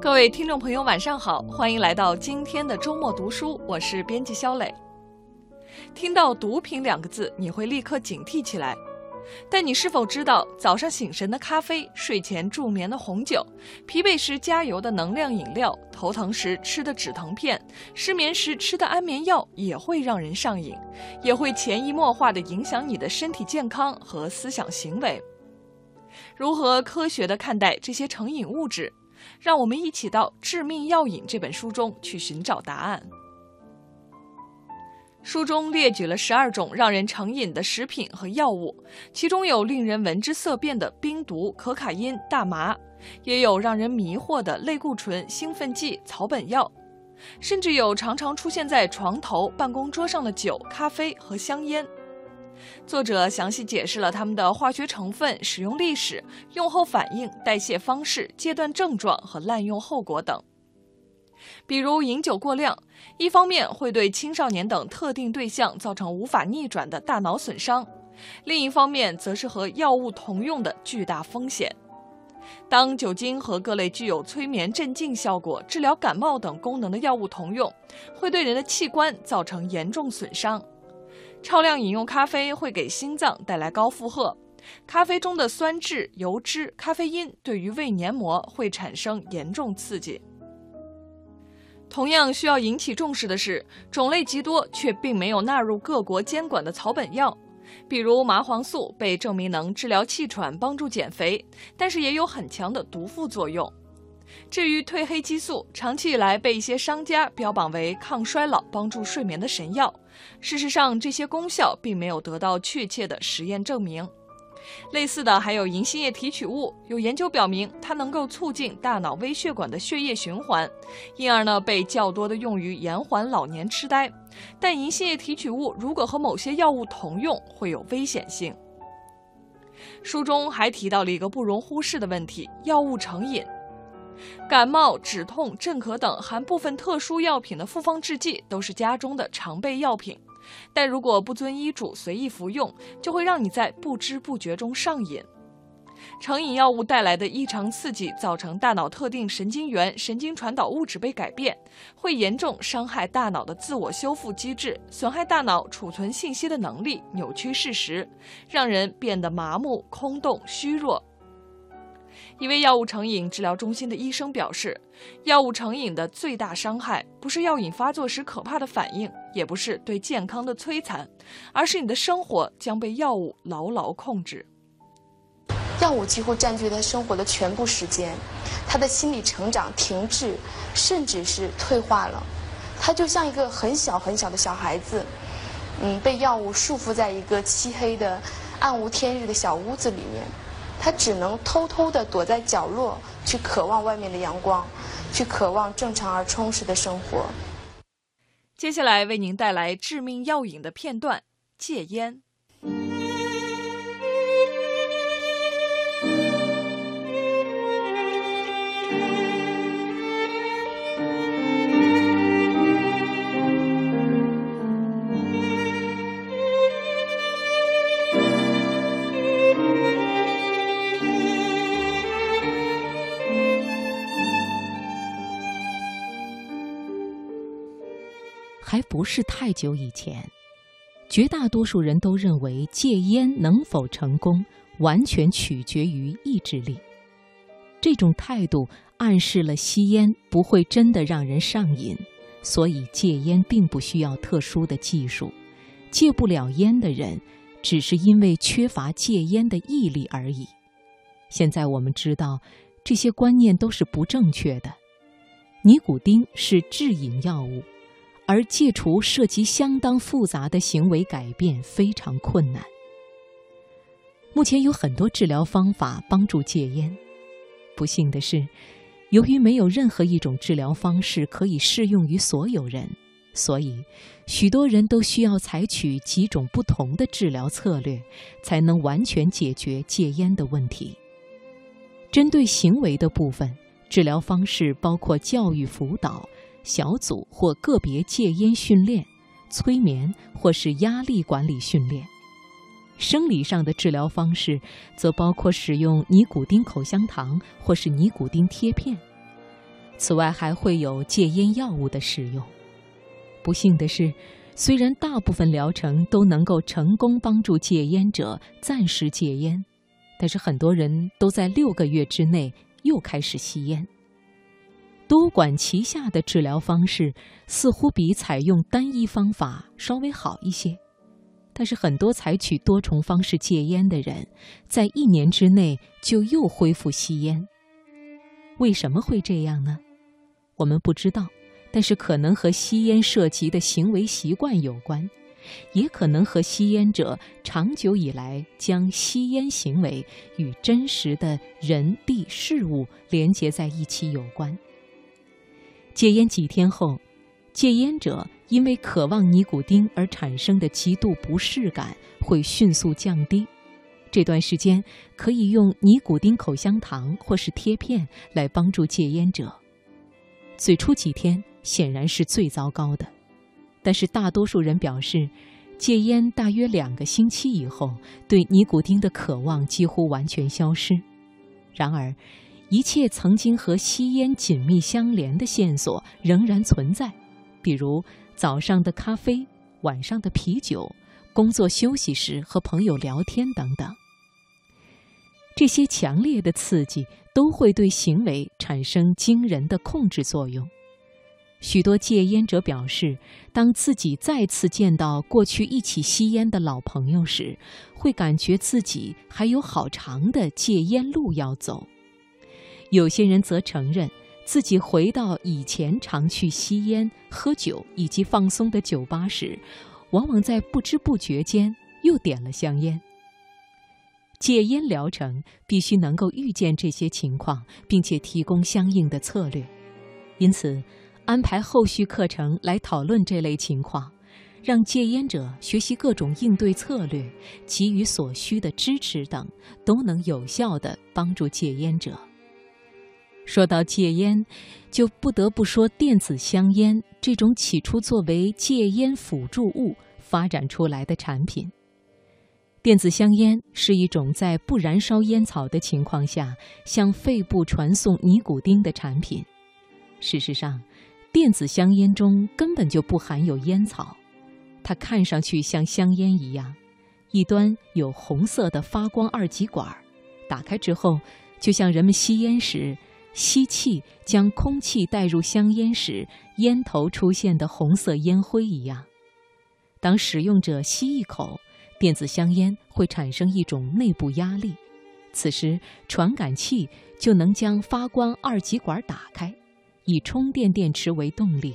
各位听众朋友，晚上好，欢迎来到今天的周末读书，我是编辑肖磊。听到“毒品”两个字，你会立刻警惕起来。但你是否知道，早上醒神的咖啡、睡前助眠的红酒、疲惫时加油的能量饮料、头疼时吃的止疼片、失眠时吃的安眠药，也会让人上瘾，也会潜移默化地影响你的身体健康和思想行为。如何科学地看待这些成瘾物质？让我们一起到《致命药瘾》这本书中去寻找答案。书中列举了十二种让人成瘾的食品和药物，其中有令人闻之色变的冰毒、可卡因、大麻，也有让人迷惑的类固醇、兴奋剂、草本药，甚至有常常出现在床头、办公桌上的酒、咖啡和香烟。作者详细解释了它们的化学成分、使用历史、用后反应、代谢方式、戒断症状和滥用后果等。比如，饮酒过量，一方面会对青少年等特定对象造成无法逆转的大脑损伤，另一方面则是和药物同用的巨大风险。当酒精和各类具有催眠、镇静效果、治疗感冒等功能的药物同用，会对人的器官造成严重损伤。超量饮用咖啡会给心脏带来高负荷，咖啡中的酸质、油脂、咖啡因对于胃黏膜会产生严重刺激。同样需要引起重视的是，种类极多却并没有纳入各国监管的草本药，比如麻黄素被证明能治疗气喘、帮助减肥，但是也有很强的毒副作用。至于褪黑激素，长期以来被一些商家标榜为抗衰老、帮助睡眠的神药，事实上这些功效并没有得到确切的实验证明。类似的还有银杏叶提取物，有研究表明它能够促进大脑微血管的血液循环，因而呢被较多的用于延缓老年痴呆。但银杏叶提取物如果和某些药物同用，会有危险性。书中还提到了一个不容忽视的问题：药物成瘾。感冒、止痛、镇咳等含部分特殊药品的复方制剂都是家中的常备药品。但如果不遵医嘱随意服用，就会让你在不知不觉中上瘾。成瘾药物带来的异常刺激，造成大脑特定神经元、神经传导物质被改变，会严重伤害大脑的自我修复机制，损害大脑储存信息的能力，扭曲事实，让人变得麻木、空洞、虚弱。一位药物成瘾治疗中心的医生表示，药物成瘾的最大伤害不是药瘾发作时可怕的反应，也不是对健康的摧残，而是你的生活将被药物牢牢控制。药物几乎占据他生活的全部时间，他的心理成长停滞，甚至是退化了。他就像一个很小很小的小孩子，嗯，被药物束缚在一个漆黑的、暗无天日的小屋子里面。他只能偷偷地躲在角落，去渴望外面的阳光，去渴望正常而充实的生活。接下来为您带来致命药瘾的片段：戒烟。不是太久以前，绝大多数人都认为戒烟能否成功，完全取决于意志力。这种态度暗示了吸烟不会真的让人上瘾，所以戒烟并不需要特殊的技术。戒不了烟的人，只是因为缺乏戒烟的毅力而已。现在我们知道，这些观念都是不正确的。尼古丁是致瘾药物。而戒除涉及相当复杂的行为改变，非常困难。目前有很多治疗方法帮助戒烟，不幸的是，由于没有任何一种治疗方式可以适用于所有人，所以许多人都需要采取几种不同的治疗策略，才能完全解决戒烟的问题。针对行为的部分，治疗方式包括教育辅导。小组或个别戒烟训练、催眠或是压力管理训练；生理上的治疗方式则包括使用尼古丁口香糖或是尼古丁贴片。此外，还会有戒烟药物的使用。不幸的是，虽然大部分疗程都能够成功帮助戒烟者暂时戒烟，但是很多人都在六个月之内又开始吸烟。多管齐下的治疗方式似乎比采用单一方法稍微好一些，但是很多采取多重方式戒烟的人，在一年之内就又恢复吸烟。为什么会这样呢？我们不知道，但是可能和吸烟涉及的行为习惯有关，也可能和吸烟者长久以来将吸烟行为与真实的人、地、事物连结在一起有关。戒烟几天后，戒烟者因为渴望尼古丁而产生的极度不适感会迅速降低。这段时间可以用尼古丁口香糖或是贴片来帮助戒烟者。最初几天显然是最糟糕的，但是大多数人表示，戒烟大约两个星期以后，对尼古丁的渴望几乎完全消失。然而，一切曾经和吸烟紧密相连的线索仍然存在，比如早上的咖啡、晚上的啤酒、工作休息时和朋友聊天等等。这些强烈的刺激都会对行为产生惊人的控制作用。许多戒烟者表示，当自己再次见到过去一起吸烟的老朋友时，会感觉自己还有好长的戒烟路要走。有些人则承认，自己回到以前常去吸烟、喝酒以及放松的酒吧时，往往在不知不觉间又点了香烟。戒烟疗程必须能够预见这些情况，并且提供相应的策略，因此，安排后续课程来讨论这类情况，让戒烟者学习各种应对策略，给予所需的支持等，都能有效地帮助戒烟者。说到戒烟，就不得不说电子香烟这种起初作为戒烟辅助物发展出来的产品。电子香烟是一种在不燃烧烟草的情况下向肺部传送尼古丁的产品。事实上，电子香烟中根本就不含有烟草，它看上去像香烟一样，一端有红色的发光二极管，打开之后，就像人们吸烟时。吸气将空气带入香烟时，烟头出现的红色烟灰一样。当使用者吸一口，电子香烟会产生一种内部压力，此时传感器就能将发光二极管打开，以充电电池为动力，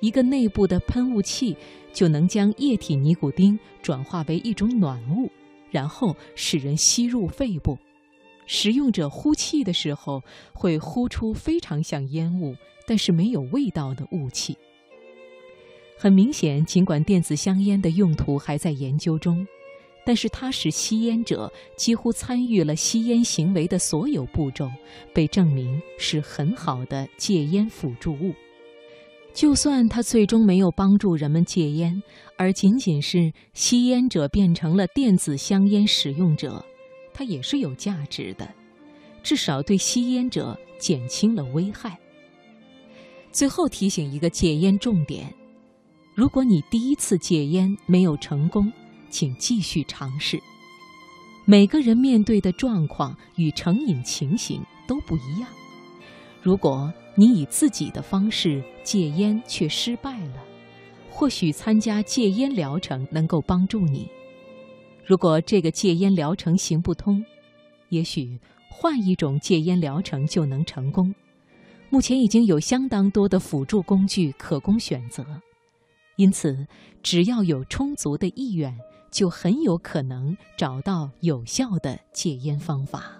一个内部的喷雾器就能将液体尼古丁转化为一种暖物，然后使人吸入肺部。使用者呼气的时候，会呼出非常像烟雾，但是没有味道的雾气。很明显，尽管电子香烟的用途还在研究中，但是它使吸烟者几乎参与了吸烟行为的所有步骤，被证明是很好的戒烟辅助物。就算它最终没有帮助人们戒烟，而仅仅是吸烟者变成了电子香烟使用者。它也是有价值的，至少对吸烟者减轻了危害。最后提醒一个戒烟重点：如果你第一次戒烟没有成功，请继续尝试。每个人面对的状况与成瘾情形都不一样。如果你以自己的方式戒烟却失败了，或许参加戒烟疗程能够帮助你。如果这个戒烟疗程行不通，也许换一种戒烟疗程就能成功。目前已经有相当多的辅助工具可供选择，因此只要有充足的意愿，就很有可能找到有效的戒烟方法。